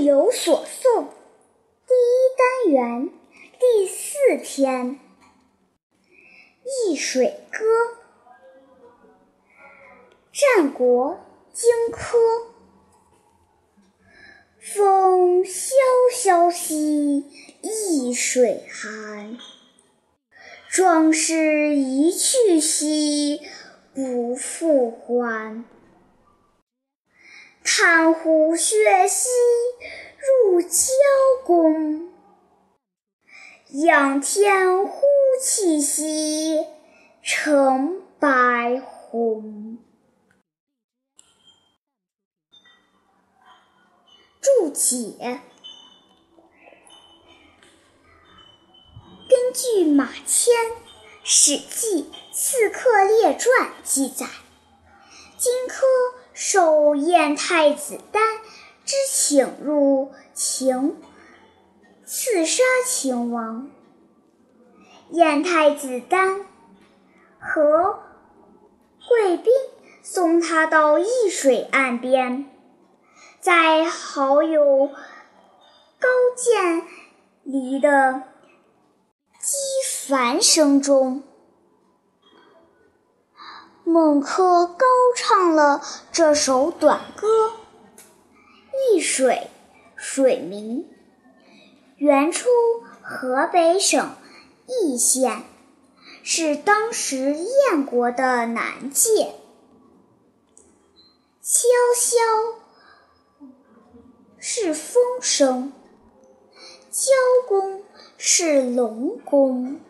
有所诵第一单元第四篇《易水歌》，战国荆轲。风萧萧兮易水寒，壮士一去兮不复还。炭乎血兮入交宫，仰天呼气兮成白虹。注解：根据马迁《史记·刺客列传》记载，荆轲。受燕太子丹之请入秦，刺杀秦王。燕太子丹和贵宾送他到易水岸边，在好友高渐离的击樊声中。孟轲高唱了这首短歌。易水，水名，原出河北省易县，是当时燕国的南界。萧萧是风声，交公是龙宫。